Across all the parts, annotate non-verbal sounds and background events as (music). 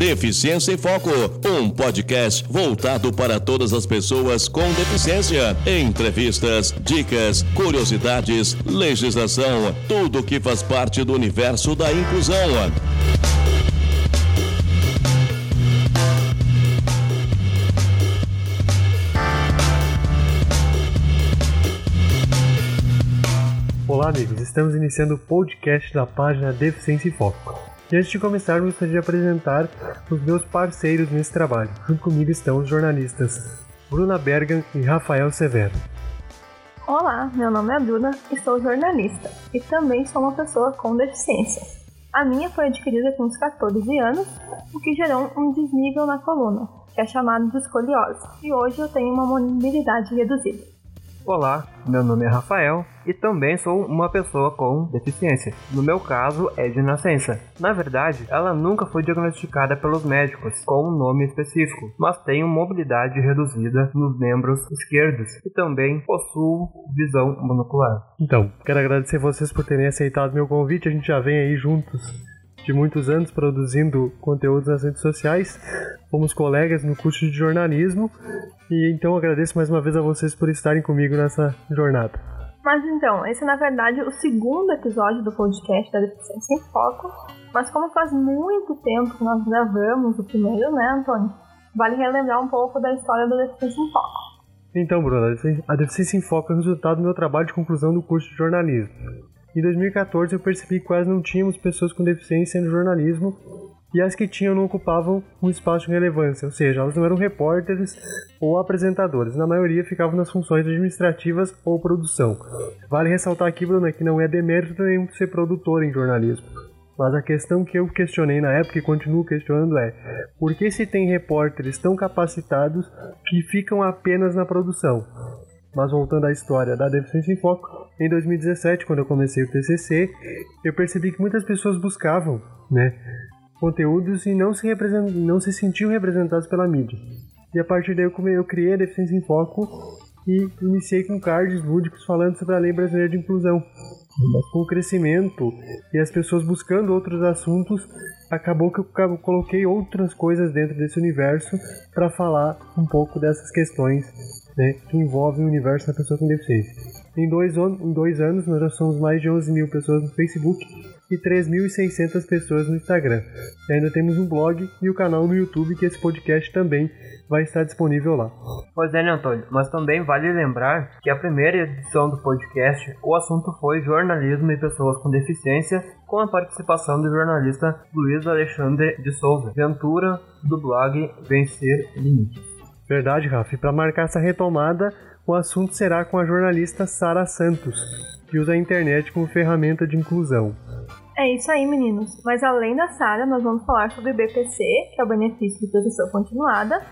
Deficiência em Foco, um podcast voltado para todas as pessoas com deficiência. Entrevistas, dicas, curiosidades, legislação, tudo que faz parte do universo da inclusão. Olá, amigos. Estamos iniciando o podcast da página Deficiência em Foco. E antes de começar, gostaria de apresentar os meus parceiros nesse trabalho. Junto comigo estão os jornalistas Bruna Bergan e Rafael Severo. Olá, meu nome é Bruna e sou jornalista e também sou uma pessoa com deficiência. A minha foi adquirida com uns 14 anos, o que gerou um desnível na coluna, que é chamado de escoliose, e hoje eu tenho uma mobilidade reduzida. Olá, meu nome é Rafael e também sou uma pessoa com deficiência. No meu caso, é de nascença. Na verdade, ela nunca foi diagnosticada pelos médicos com um nome específico, mas tenho mobilidade reduzida nos membros esquerdos e também possuo visão monocular. Então, quero agradecer vocês por terem aceitado meu convite. A gente já vem aí juntos de muitos anos produzindo conteúdos nas redes sociais. Fomos colegas no curso de jornalismo e então agradeço mais uma vez a vocês por estarem comigo nessa jornada. Mas então, esse é na verdade o segundo episódio do podcast da Deficiência em Foco, mas como faz muito tempo que nós gravamos o primeiro, né, Antônio? Vale relembrar um pouco da história da Deficiência em Foco. Então, Bruno, a Deficiência em Foco é o resultado do meu trabalho de conclusão do curso de jornalismo. Em 2014 eu percebi que quase não tínhamos pessoas com deficiência no jornalismo e as que tinham não ocupavam um espaço de relevância, ou seja, elas não eram repórteres ou apresentadores, na maioria ficavam nas funções administrativas ou produção. Vale ressaltar aqui, Bruno, que não é demérito nenhum ser produtor em jornalismo. Mas a questão que eu questionei na época e continuo questionando é: por que se tem repórteres tão capacitados que ficam apenas na produção? Mas voltando à história da Deficiência em Foco, em 2017, quando eu comecei o TCC, eu percebi que muitas pessoas buscavam, né, conteúdos e não se, não se sentiam representados pela mídia. E a partir daí eu, criei a Deficiência em Foco e iniciei com cards lúdicos falando sobre a Lei Brasileira de Inclusão. Mas com o crescimento e as pessoas buscando outros assuntos, acabou que eu coloquei outras coisas dentro desse universo para falar um pouco dessas questões né, que envolvem o universo da pessoa com deficiência. Em dois, em dois anos, nós já somos mais de 11 mil pessoas no Facebook e 3.600 pessoas no Instagram. E ainda temos um blog e o canal no YouTube que esse podcast também vai estar disponível lá. Pois é, né, Antônio? Mas também vale lembrar que a primeira edição do podcast, o assunto foi jornalismo e pessoas com deficiência, com a participação do jornalista Luiz Alexandre de Souza, Ventura, do blog Vencer Limites. Verdade, Rafa. E para marcar essa retomada, o assunto será com a jornalista Sara Santos, que usa a internet como ferramenta de inclusão. É isso aí, meninos. Mas além da Sara, nós vamos falar sobre o BPC, que é o benefício de proteção continuada,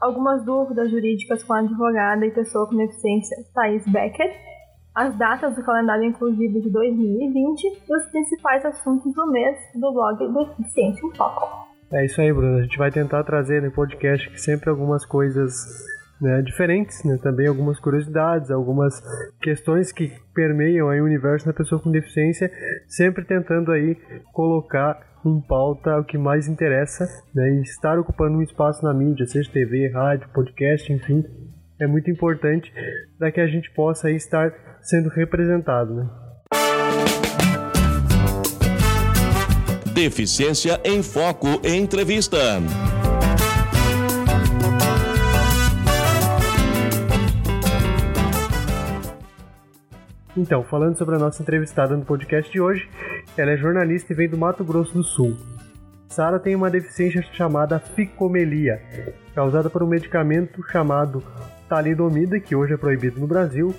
algumas dúvidas jurídicas com a advogada e pessoa com deficiência Thais Becker, as datas do calendário inclusivo de 2020 e os principais assuntos do mês do blog Deficiência em Foco. É isso aí, Bruno. A gente vai tentar trazer no podcast sempre algumas coisas né, diferentes, né, também algumas curiosidades, algumas questões que permeiam o universo da pessoa com deficiência, sempre tentando aí colocar em pauta o que mais interessa né, e estar ocupando um espaço na mídia, seja TV, rádio, podcast, enfim, é muito importante para que a gente possa estar sendo representado. Né? Deficiência em Foco Entrevista. Então, falando sobre a nossa entrevistada no podcast de hoje, ela é jornalista e vem do Mato Grosso do Sul. Sara tem uma deficiência chamada ficomelia, causada por um medicamento chamado talidomida, que hoje é proibido no Brasil.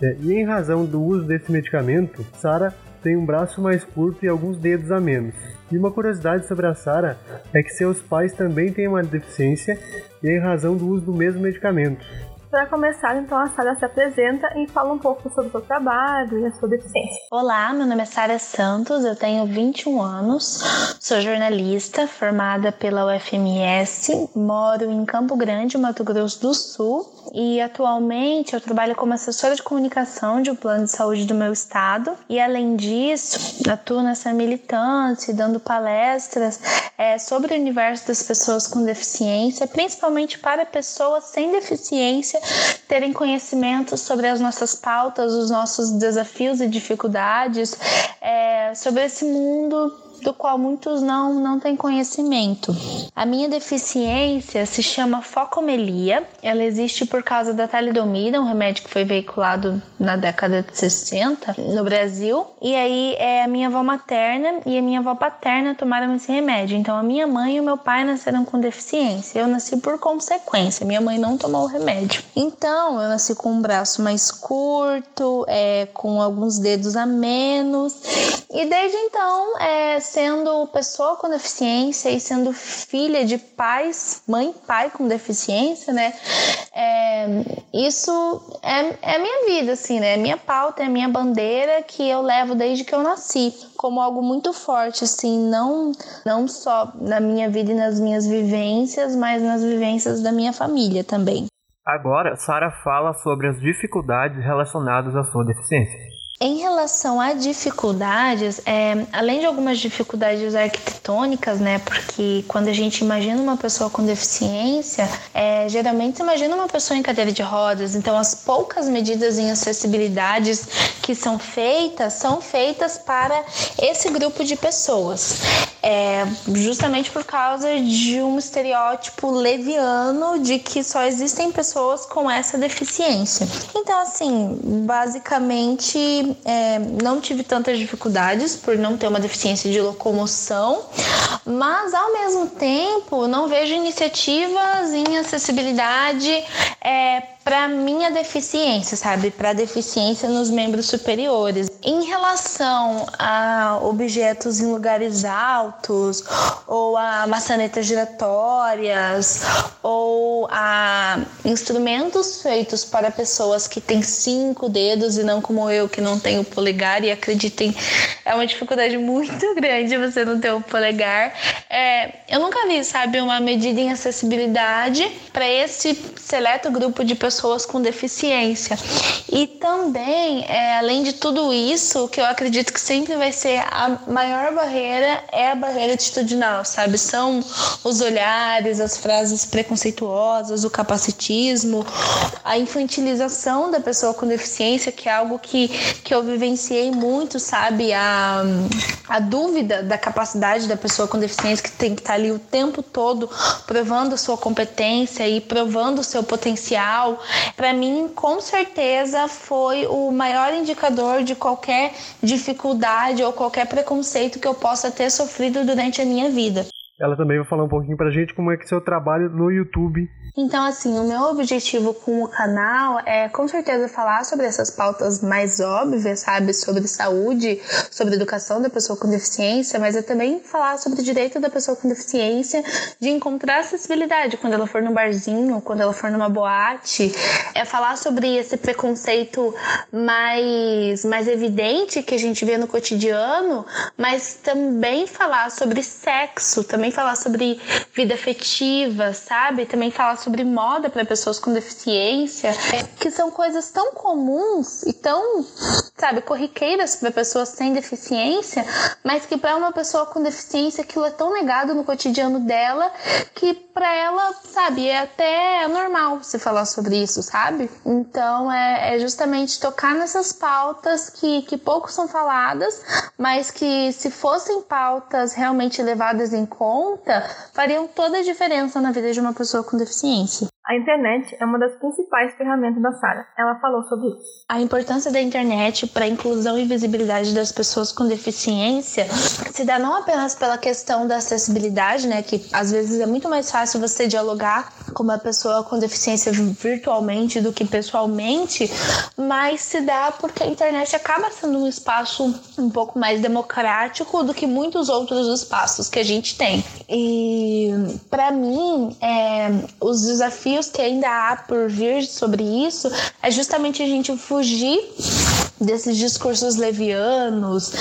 É, e em razão do uso desse medicamento, Sara tem um braço mais curto e alguns dedos a menos. E uma curiosidade sobre a Sara é que seus pais também têm uma deficiência e é em razão do uso do mesmo medicamento. Para começar, então a Sara se apresenta e fala um pouco sobre o seu trabalho e a sua deficiência. Olá, meu nome é Sara Santos, eu tenho 21 anos, sou jornalista formada pela UFMS, moro em Campo Grande, Mato Grosso do Sul e atualmente eu trabalho como assessora de comunicação de um plano de saúde do meu estado e além disso atuo nessa militância, dando palestras é, sobre o universo das pessoas com deficiência, principalmente para pessoas sem deficiência terem conhecimento sobre as nossas pautas, os nossos desafios e dificuldades, é, sobre esse mundo do qual muitos não, não têm conhecimento. A minha deficiência se chama focomelia. Ela existe por causa da talidomida, um remédio que foi veiculado na década de 60 no Brasil. E aí é a minha avó materna e a minha avó paterna tomaram esse remédio. Então a minha mãe e o meu pai nasceram com deficiência. Eu nasci por consequência. Minha mãe não tomou o remédio. Então eu nasci com um braço mais curto, é, com alguns dedos a menos. E desde então é, sendo pessoa com deficiência e sendo filha de pais, mãe pai com deficiência, né? É, isso é, é minha vida, assim, né? É minha pauta, é minha bandeira que eu levo desde que eu nasci, como algo muito forte, assim, não, não só na minha vida e nas minhas vivências, mas nas vivências da minha família também. Agora, Sara fala sobre as dificuldades relacionadas à sua deficiência. Em relação a dificuldades, é, além de algumas dificuldades arquitetônicas, né? Porque quando a gente imagina uma pessoa com deficiência, é, geralmente imagina uma pessoa em cadeira de rodas. Então, as poucas medidas em acessibilidades que são feitas são feitas para esse grupo de pessoas. É, justamente por causa de um estereótipo leviano de que só existem pessoas com essa deficiência. Então, assim, basicamente é, não tive tantas dificuldades por não ter uma deficiência de locomoção, mas ao mesmo tempo não vejo iniciativas em acessibilidade é, para minha deficiência, sabe? Para deficiência nos membros superiores. Em relação a objetos em lugares altos, ou a maçanetas giratórias, ou a instrumentos feitos para pessoas que têm cinco dedos e não como eu, que não tenho polegar, e acreditem, é uma dificuldade (laughs) muito grande você não ter o polegar. É, eu nunca vi, sabe, uma medida em acessibilidade para esse seleto grupo de pessoas pessoas com deficiência. E também, é, além de tudo isso, o que eu acredito que sempre vai ser a maior barreira é a barreira atitudinal, sabe? São os olhares, as frases preconceituosas, o capacitismo, a infantilização da pessoa com deficiência, que é algo que, que eu vivenciei muito, sabe? A, a dúvida da capacidade da pessoa com deficiência, que tem que estar ali o tempo todo provando a sua competência e provando o seu potencial para mim, com certeza, foi o maior indicador de qualquer dificuldade ou qualquer preconceito que eu possa ter sofrido durante a minha vida. Ela também vai falar um pouquinho pra gente como é que é seu trabalho no YouTube então, assim, o meu objetivo com o canal é com certeza falar sobre essas pautas mais óbvias, sabe? Sobre saúde, sobre educação da pessoa com deficiência, mas é também falar sobre o direito da pessoa com deficiência de encontrar acessibilidade quando ela for no barzinho, quando ela for numa boate. É falar sobre esse preconceito mais, mais evidente que a gente vê no cotidiano, mas também falar sobre sexo, também falar sobre vida afetiva, sabe? Também falar sobre sobre moda para pessoas com deficiência, que são coisas tão comuns e tão, sabe, corriqueiras para pessoas sem deficiência, mas que para uma pessoa com deficiência aquilo é tão negado no cotidiano dela que para ela, sabe, é até normal se falar sobre isso, sabe? Então é, é justamente tocar nessas pautas que, que pouco são faladas, mas que se fossem pautas realmente levadas em conta, fariam toda a diferença na vida de uma pessoa com deficiência. Gente, a internet é uma das principais ferramentas da Sara. Ela falou sobre isso. A importância da internet para a inclusão e visibilidade das pessoas com deficiência se dá não apenas pela questão da acessibilidade, né, que às vezes é muito mais fácil você dialogar com uma pessoa com deficiência virtualmente do que pessoalmente, mas se dá porque a internet acaba sendo um espaço um pouco mais democrático do que muitos outros espaços que a gente tem. E para mim, é, os desafios que ainda há por vir sobre isso é justamente a gente fugir desses discursos levianos,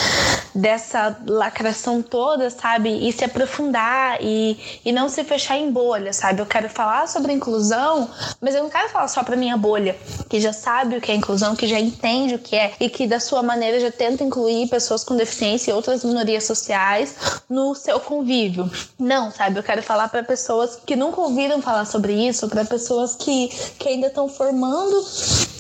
dessa lacração toda, sabe? E se aprofundar e, e não se fechar em bolha, sabe? Eu quero falar sobre inclusão, mas eu não quero falar só para minha bolha, que já sabe o que é inclusão, que já entende o que é e que da sua maneira já tenta incluir pessoas com deficiência e outras minorias sociais no seu convívio. Não, sabe? Eu quero falar para pessoas que nunca ouviram falar sobre isso, para pessoas que, que ainda estão formando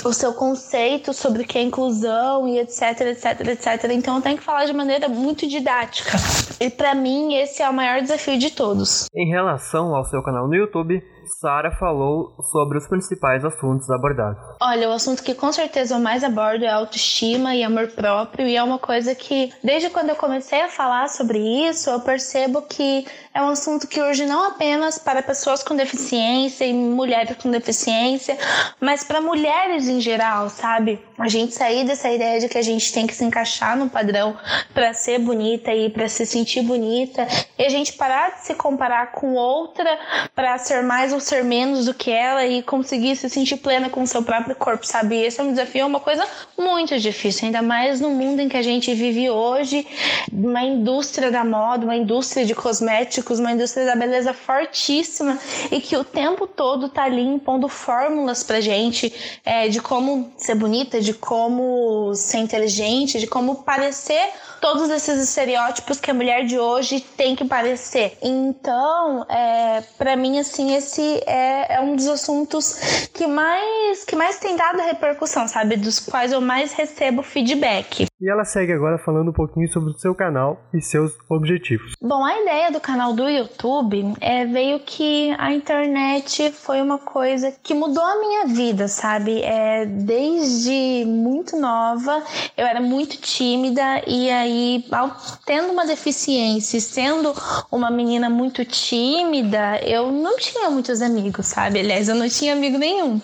o seu conceito sobre o que é inclusão e etc, etc, etc. Então eu tenho que falar de maneira muito didática. E para mim esse é o maior desafio de todos. Em relação ao seu canal no YouTube, Sara falou sobre os principais assuntos abordados. Olha, o assunto que com certeza eu mais abordo é autoestima e amor próprio, e é uma coisa que, desde quando eu comecei a falar sobre isso, eu percebo que é um assunto que urge não apenas para pessoas com deficiência e mulheres com deficiência, mas para mulheres em geral, sabe? A gente sair dessa ideia de que a gente tem que se encaixar no padrão para ser bonita e para se sentir bonita, e a gente parar de se comparar com outra para ser mais ou ser menos do que ela e conseguir se sentir plena com o seu próprio corpo, sabe? Esse é um desafio, é uma coisa muito difícil, ainda mais no mundo em que a gente vive hoje, uma indústria da moda, uma indústria de cosméticos, uma indústria da beleza fortíssima e que o tempo todo tá ali impondo fórmulas pra gente é, de como ser bonita, de como ser inteligente, de como parecer todos esses estereótipos que a mulher de hoje tem que parecer. Então, é, para mim, assim, esse é, é, um dos assuntos que mais, que mais tem dado repercussão, sabe? Dos quais eu mais recebo feedback. E ela segue agora falando um pouquinho sobre o seu canal e seus objetivos. Bom, a ideia do canal do YouTube é, veio que a internet foi uma coisa que mudou a minha vida, sabe? É, desde muito nova, eu era muito tímida e aí, ao, tendo uma deficiência, sendo uma menina muito tímida, eu não tinha muitos amigos, sabe? Aliás, eu não tinha amigo nenhum.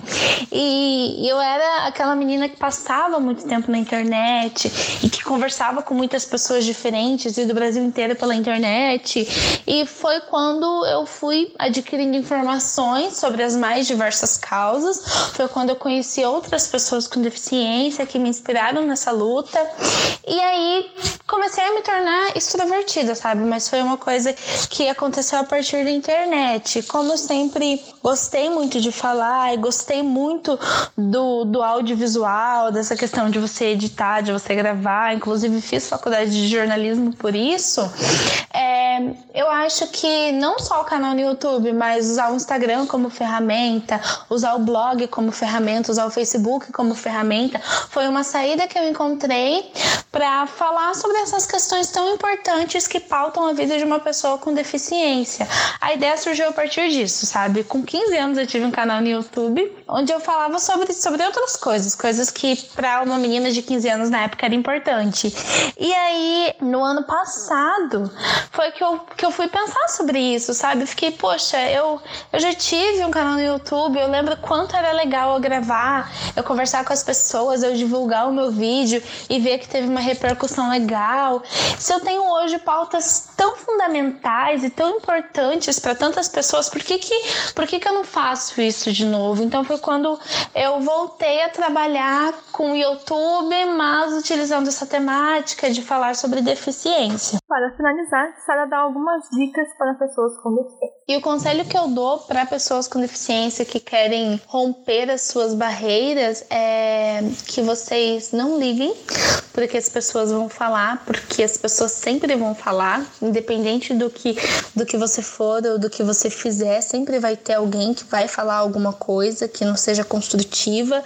E eu era aquela menina que passava muito tempo na internet e que conversava com muitas pessoas diferentes e do Brasil inteiro pela internet. E foi quando eu fui adquirindo informações sobre as mais diversas causas. Foi quando eu conheci outras pessoas com deficiência que me inspiraram nessa luta. E aí comecei a me tornar extrovertida, sabe? Mas foi uma coisa que aconteceu a partir da internet. Como eu sempre gostei muito de falar e gostei muito do, do audiovisual, dessa questão de você editar, de você gravar, inclusive fiz faculdade de jornalismo por isso. É, eu acho que não só o canal no YouTube, mas usar o Instagram como ferramenta, usar o blog como ferramenta, usar o Facebook como ferramenta, foi uma saída que eu encontrei para falar sobre essas questões tão importantes que pautam a vida de uma pessoa com deficiência. A ideia surgiu a partir disso, sabe? Com 15 anos eu tive um canal no YouTube onde eu falava sobre, sobre outras coisas, coisas que para uma menina de 15 anos na época era importante. E aí, no ano passado, foi que eu, que eu fui pensar sobre isso, sabe? Fiquei, poxa, eu, eu já tive um canal no YouTube, eu lembro quanto era legal eu gravar, eu conversar com as pessoas, eu divulgar o meu vídeo e ver que teve uma repercussão legal. Se eu tenho hoje pautas tão fundamentais e tão importantes para tantas pessoas, por que que, por que que eu não faço isso de novo? Então foi quando eu voltei a trabalhar com o YouTube, mas utilizando essa temática de falar sobre deficiência. Para finalizar, Sara dá algumas dicas para pessoas com deficiência. E o conselho que eu dou para pessoas com deficiência que querem romper as suas barreiras é que vocês não liguem porque as pessoas vão falar, porque as pessoas sempre vão falar, independente do que do que você for ou do que você fizer, sempre vai ter alguém que vai falar alguma coisa que não seja construtiva.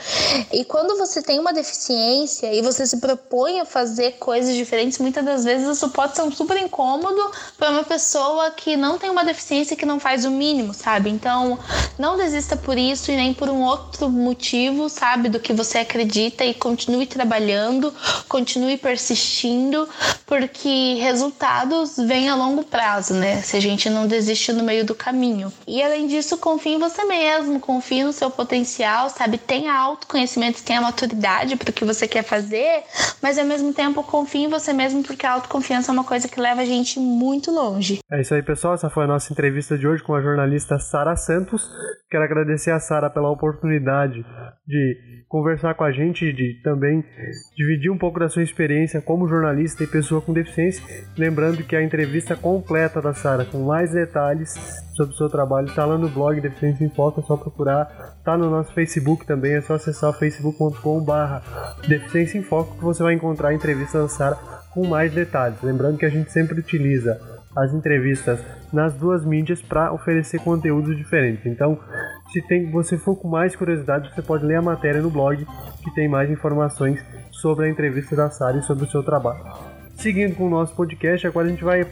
E quando você tem uma deficiência e você se propõe a fazer coisas diferentes, muitas das vezes isso pode ser um super incômodo para uma pessoa que não tem uma deficiência que não faz o mínimo, sabe? Então, não desista por isso e nem por um outro motivo, sabe, do que você acredita e continue trabalhando, continue persistindo, porque resultados vêm a longo prazo, né? Se a gente não desiste no meio do caminho. E além disso, confie em você mesmo, confie no seu potencial, sabe? Tenha autoconhecimento, tenha maturidade para o que você quer fazer, mas ao mesmo tempo confie em você mesmo, porque a autoconfiança é uma coisa que leva a gente muito longe. É isso aí, pessoal. Essa foi a nossa entrevista de hoje com a jornalista Sara Santos. Quero agradecer a Sara pela oportunidade de conversar com a gente, de também dividir um pouco da sua experiência como jornalista e pessoa com deficiência. Lembrando que a entrevista completa da Sara, com mais detalhes sobre o seu trabalho, está lá no blog Deficiência em Foco, é só procurar. Está no nosso Facebook também, é só acessar o facebook.com/barra Deficiência em Foco que você vai encontrar a entrevista da Sara com mais detalhes. Lembrando que a gente sempre utiliza as entrevistas nas duas mídias para oferecer conteúdos diferentes. Então, se tem, você for com mais curiosidade, você pode ler a matéria no blog que tem mais informações sobre a entrevista da Sara e sobre o seu trabalho. Seguindo com o nosso podcast, agora a gente vai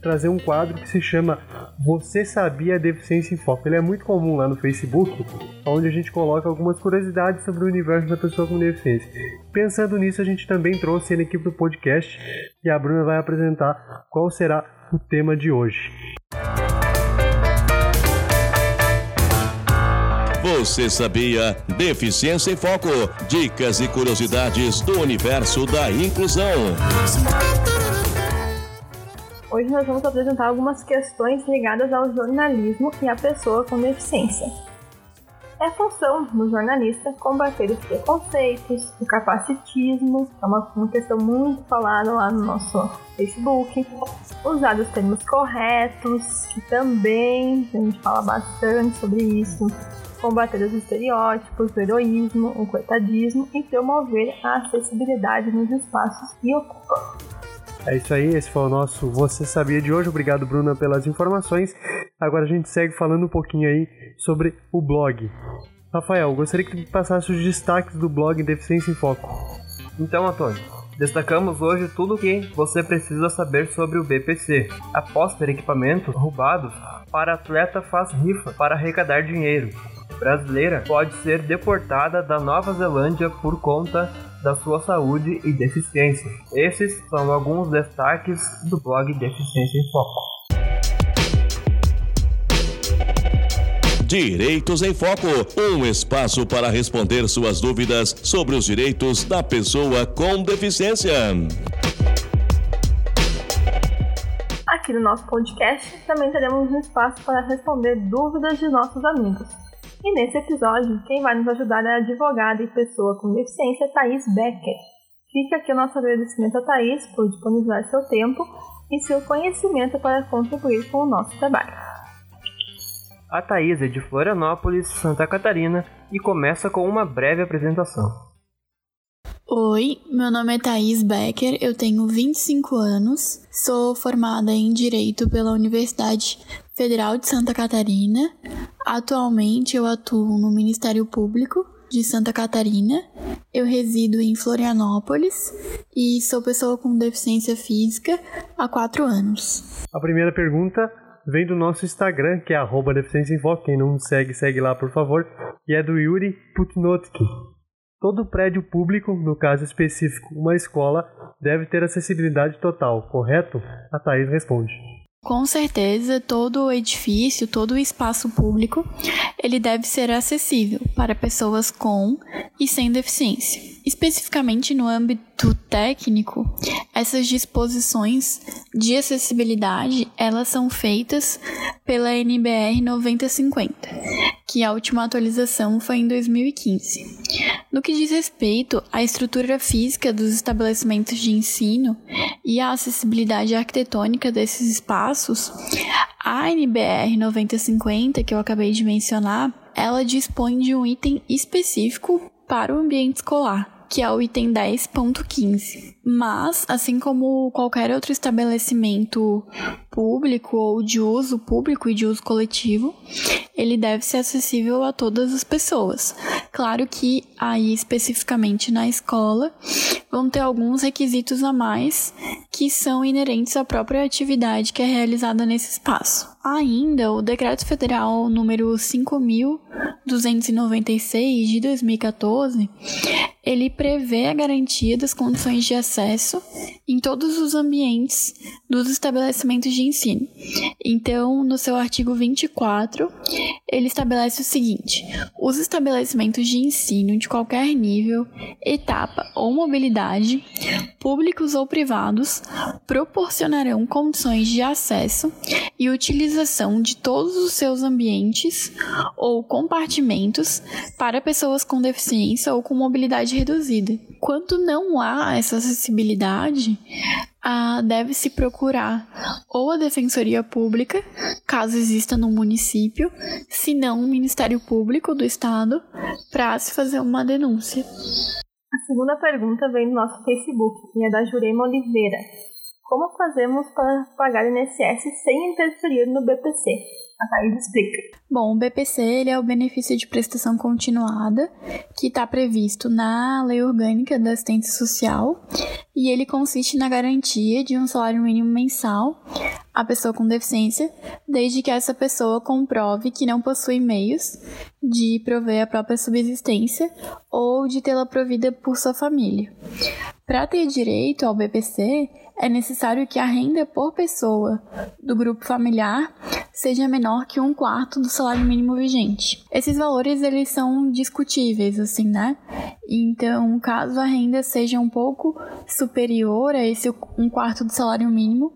trazer um quadro que se chama Você Sabia Deficiência em Foco. Ele é muito comum lá no Facebook, onde a gente coloca algumas curiosidades sobre o universo da pessoa com deficiência. Pensando nisso, a gente também trouxe ele aqui para o podcast e a Bruna vai apresentar qual será o tema de hoje. Você sabia? Deficiência em Foco. Dicas e curiosidades do universo da inclusão. Hoje nós vamos apresentar algumas questões ligadas ao jornalismo e à pessoa com deficiência. É função do jornalista combater os preconceitos, o capacitismo, é uma, uma questão muito falada lá no nosso Facebook, usar os termos corretos, que também a gente fala bastante sobre isso, combater os estereótipos, o heroísmo, o coitadismo e promover a acessibilidade nos espaços que ocupa. É isso aí, esse foi o nosso Você Sabia de hoje. Obrigado, Bruna, pelas informações. Agora a gente segue falando um pouquinho aí sobre o blog. Rafael, gostaria que tu passasse os destaques do blog Deficiência em Foco. Então, Antônio, destacamos hoje tudo o que você precisa saber sobre o BPC. Após ter equipamentos roubados, para atleta faz rifa para arrecadar dinheiro brasileira pode ser deportada da Nova Zelândia por conta da sua saúde e deficiência. Esses são alguns destaques do blog Deficiência em Foco. Direitos em Foco um espaço para responder suas dúvidas sobre os direitos da pessoa com deficiência. Aqui no nosso podcast também teremos um espaço para responder dúvidas de nossos amigos. E nesse episódio, quem vai nos ajudar é a advogada e pessoa com deficiência Thaís Becker. Fica aqui o nosso agradecimento a Thaís por disponibilizar seu tempo e seu conhecimento para contribuir com o nosso trabalho. A Thaís é de Florianópolis, Santa Catarina e começa com uma breve apresentação. Oi, meu nome é Thaís Becker, eu tenho 25 anos, sou formada em Direito pela Universidade Federal de Santa Catarina. Atualmente eu atuo no Ministério Público de Santa Catarina. Eu resido em Florianópolis e sou pessoa com deficiência física há quatro anos. A primeira pergunta vem do nosso Instagram, que é Deficiência em Foco. Quem não segue, segue lá, por favor. E é do Yuri Putnotki. Todo prédio público, no caso específico uma escola, deve ter acessibilidade total, correto? A Thaís responde. Com certeza, todo o edifício, todo o espaço público, ele deve ser acessível para pessoas com e sem deficiência. Especificamente no âmbito técnico, essas disposições de acessibilidade, elas são feitas pela NBR 9050, que a última atualização foi em 2015. No que diz respeito à estrutura física dos estabelecimentos de ensino e à acessibilidade arquitetônica desses espaços, a NBR 9050, que eu acabei de mencionar, ela dispõe de um item específico para o ambiente escolar, que é o item 10.15. Mas, assim como qualquer outro estabelecimento público ou de uso público e de uso coletivo, ele deve ser acessível a todas as pessoas. Claro que aí especificamente na escola vão ter alguns requisitos a mais que são inerentes à própria atividade que é realizada nesse espaço. Ainda, o Decreto Federal número 5296 de 2014, ele prevê a garantia das condições de acesso em todos os ambientes dos estabelecimentos de ensino. Então, no seu artigo 24, ele estabelece o seguinte: os estabelecimentos de ensino de qualquer nível, etapa ou mobilidade, públicos ou privados, proporcionarão condições de acesso e utilização de todos os seus ambientes ou compartimentos para pessoas com deficiência ou com mobilidade reduzida. Quando não há essa acessibilidade, deve-se procurar ou a Defensoria Pública, caso exista no município, se não o Ministério Público do Estado, para se fazer uma denúncia. A segunda pergunta vem do nosso Facebook e é da Jurema Oliveira. Como fazemos para pagar INSS sem interferir no BPC? A Thaís explica. Bom, o BPC ele é o benefício de prestação continuada que está previsto na Lei Orgânica da Assistência Social e ele consiste na garantia de um salário mínimo mensal à pessoa com deficiência, desde que essa pessoa comprove que não possui meios de prover a própria subsistência ou de tê-la provida por sua família. Para ter direito ao BPC, é necessário que a renda por pessoa do grupo familiar seja menor que um quarto do salário mínimo vigente. Esses valores eles são discutíveis, assim, né? Então, caso a renda seja um pouco superior a esse um quarto do salário mínimo,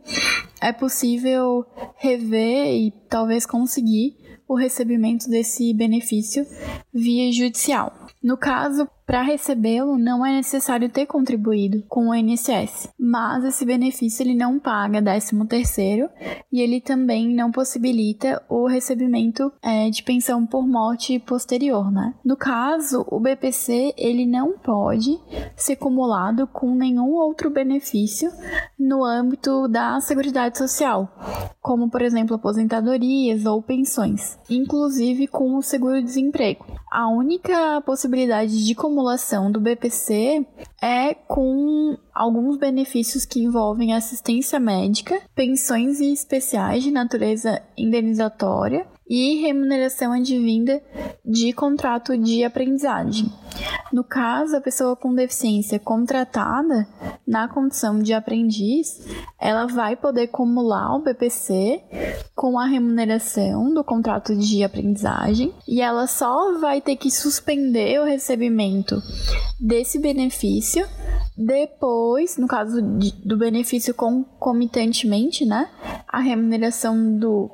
é possível rever e talvez conseguir o recebimento desse benefício via judicial. No caso, para recebê-lo, não é necessário ter contribuído com o INSS, mas esse benefício ele não paga 13º e ele também não possibilita o recebimento é, de pensão por morte posterior, né? No caso, o BPC ele não pode ser cumulado com nenhum outro benefício no âmbito da Seguridade Social, como por exemplo aposentadorias ou pensões, inclusive com o seguro-desemprego. A única possibilidade de acumulação do BPC é com alguns benefícios que envolvem assistência médica, pensões especiais de natureza indenizatória e remuneração advinda de contrato de aprendizagem. No caso, a pessoa com deficiência contratada na condição de aprendiz, ela vai poder acumular o BPC com a remuneração do contrato de aprendizagem e ela só vai ter que suspender o recebimento desse benefício depois, no caso de, do benefício concomitantemente, né, a remuneração do,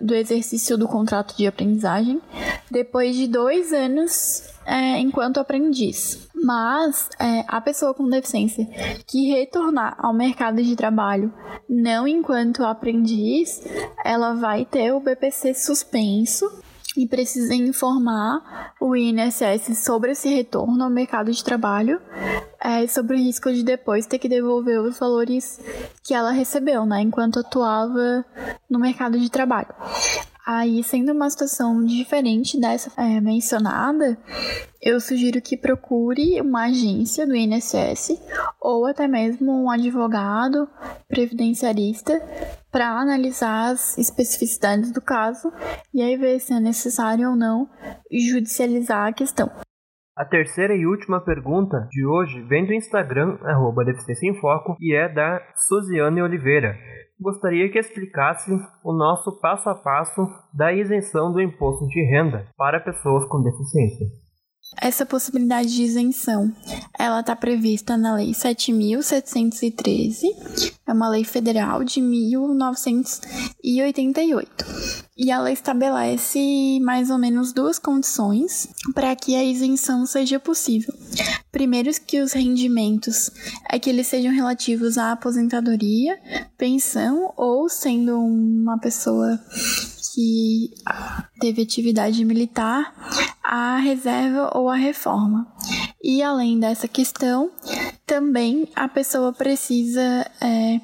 do exercício do contrato de aprendizagem, depois de dois anos é, enquanto aprendiz. Mas é, a pessoa com deficiência que retornar ao mercado de trabalho não enquanto aprendiz, ela vai ter o BPC suspenso e precisa informar o INSS sobre esse retorno ao mercado de trabalho, é, sobre o risco de depois ter que devolver os valores que ela recebeu, né, enquanto atuava no mercado de trabalho. Aí, sendo uma situação diferente dessa é, mencionada, eu sugiro que procure uma agência do INSS ou até mesmo um advogado previdenciarista para analisar as especificidades do caso e aí ver se é necessário ou não judicializar a questão. A terceira e última pergunta de hoje vem do Instagram, arroba Deficiência em Foco, e é da Suziane Oliveira gostaria que explicasse o nosso passo a passo da isenção do imposto de renda para pessoas com deficiência. Essa possibilidade de isenção, ela está prevista na Lei 7.713, é uma lei federal de 1988. E ela estabelece mais ou menos duas condições para que a isenção seja possível. Primeiro, que os rendimentos é que eles sejam relativos à aposentadoria, pensão ou sendo uma pessoa que teve atividade militar, a reserva ou a reforma. E além dessa questão, também a pessoa precisa é,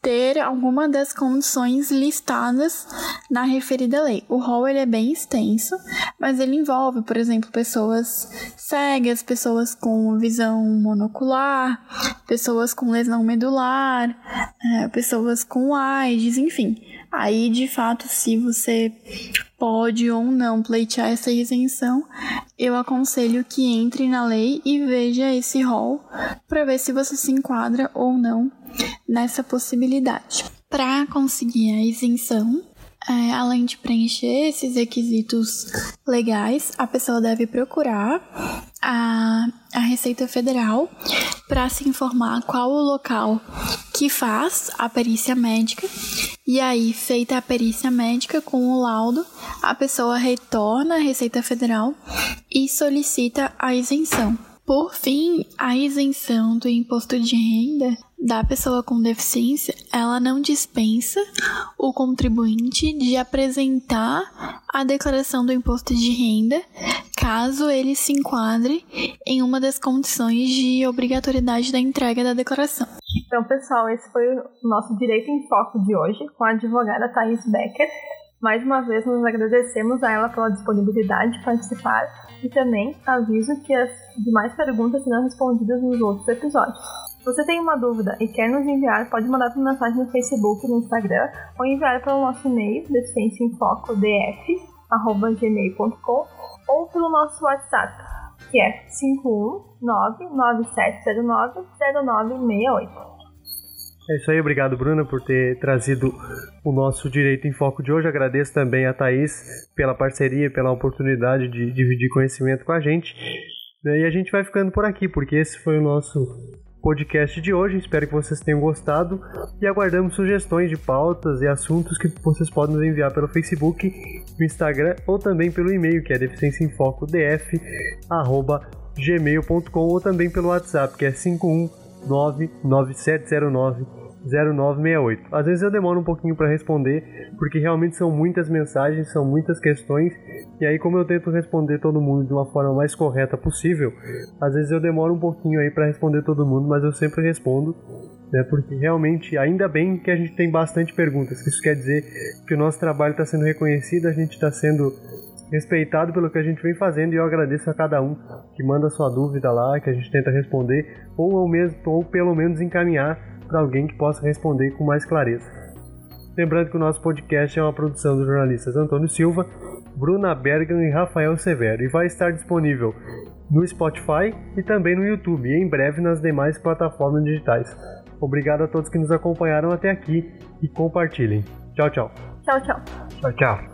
ter alguma das condições listadas na referida lei. O rol ele é bem extenso, mas ele envolve, por exemplo, pessoas cegas, pessoas com visão monocular, pessoas com lesão medular, é, pessoas com AIDS, enfim Aí, de fato, se você pode ou não pleitear essa isenção, eu aconselho que entre na lei e veja esse rol para ver se você se enquadra ou não nessa possibilidade. Para conseguir a isenção, é, além de preencher esses requisitos legais, a pessoa deve procurar a, a Receita Federal para se informar qual o local que faz a perícia médica. E aí, feita a perícia médica com o laudo, a pessoa retorna à Receita Federal e solicita a isenção. Por fim, a isenção do imposto de renda da pessoa com deficiência, ela não dispensa o contribuinte de apresentar a declaração do imposto de renda, caso ele se enquadre em uma das condições de obrigatoriedade da entrega da declaração. Então, pessoal, esse foi o nosso Direito em Foco de hoje, com a advogada Thais Becker. Mais uma vez, nos agradecemos a ela pela disponibilidade de participar e também aviso que as demais perguntas serão respondidas nos outros episódios. Se você tem uma dúvida e quer nos enviar, pode mandar por mensagem no Facebook, no Instagram, ou enviar pelo nosso e-mail, deficiênciaemfoco.df.gmail.com ou pelo nosso WhatsApp, que é 51997090968. É isso aí, obrigado Bruna por ter trazido o nosso Direito em Foco de hoje. Agradeço também a Thaís pela parceria, pela oportunidade de dividir conhecimento com a gente. E a gente vai ficando por aqui, porque esse foi o nosso podcast de hoje. Espero que vocês tenham gostado e aguardamos sugestões de pautas e assuntos que vocês podem nos enviar pelo Facebook, Instagram ou também pelo e-mail que é deficiênciaemfocodf@gmail.com ou também pelo WhatsApp que é 5199709 0968. Às vezes eu demoro um pouquinho para responder, porque realmente são muitas mensagens, são muitas questões, e aí como eu tento responder todo mundo de uma forma mais correta possível, às vezes eu demoro um pouquinho aí para responder todo mundo, mas eu sempre respondo, né? Porque realmente ainda bem que a gente tem bastante perguntas. Isso quer dizer que o nosso trabalho está sendo reconhecido, a gente está sendo respeitado pelo que a gente vem fazendo e eu agradeço a cada um que manda sua dúvida lá, que a gente tenta responder ou ao mesmo ou pelo menos encaminhar para alguém que possa responder com mais clareza. Lembrando que o nosso podcast é uma produção dos jornalistas Antônio Silva, Bruna Bergan e Rafael Severo e vai estar disponível no Spotify e também no YouTube e em breve nas demais plataformas digitais. Obrigado a todos que nos acompanharam até aqui e compartilhem. Tchau, tchau. Tchau, tchau. Tchau, tchau.